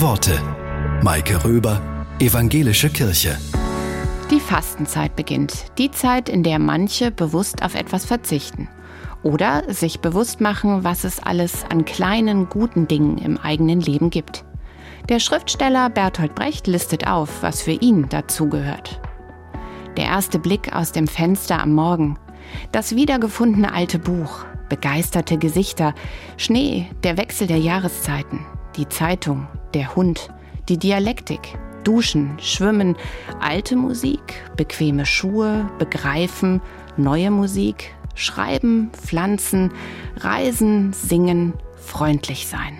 Worte. Maike Röber, Evangelische Kirche. Die Fastenzeit beginnt. Die Zeit, in der manche bewusst auf etwas verzichten. Oder sich bewusst machen, was es alles an kleinen, guten Dingen im eigenen Leben gibt. Der Schriftsteller Bertolt Brecht listet auf, was für ihn dazugehört. Der erste Blick aus dem Fenster am Morgen. Das wiedergefundene alte Buch. Begeisterte Gesichter. Schnee, der Wechsel der Jahreszeiten. Die Zeitung, der Hund, die Dialektik, Duschen, Schwimmen, alte Musik, bequeme Schuhe, Begreifen, neue Musik, Schreiben, Pflanzen, Reisen, Singen, freundlich sein.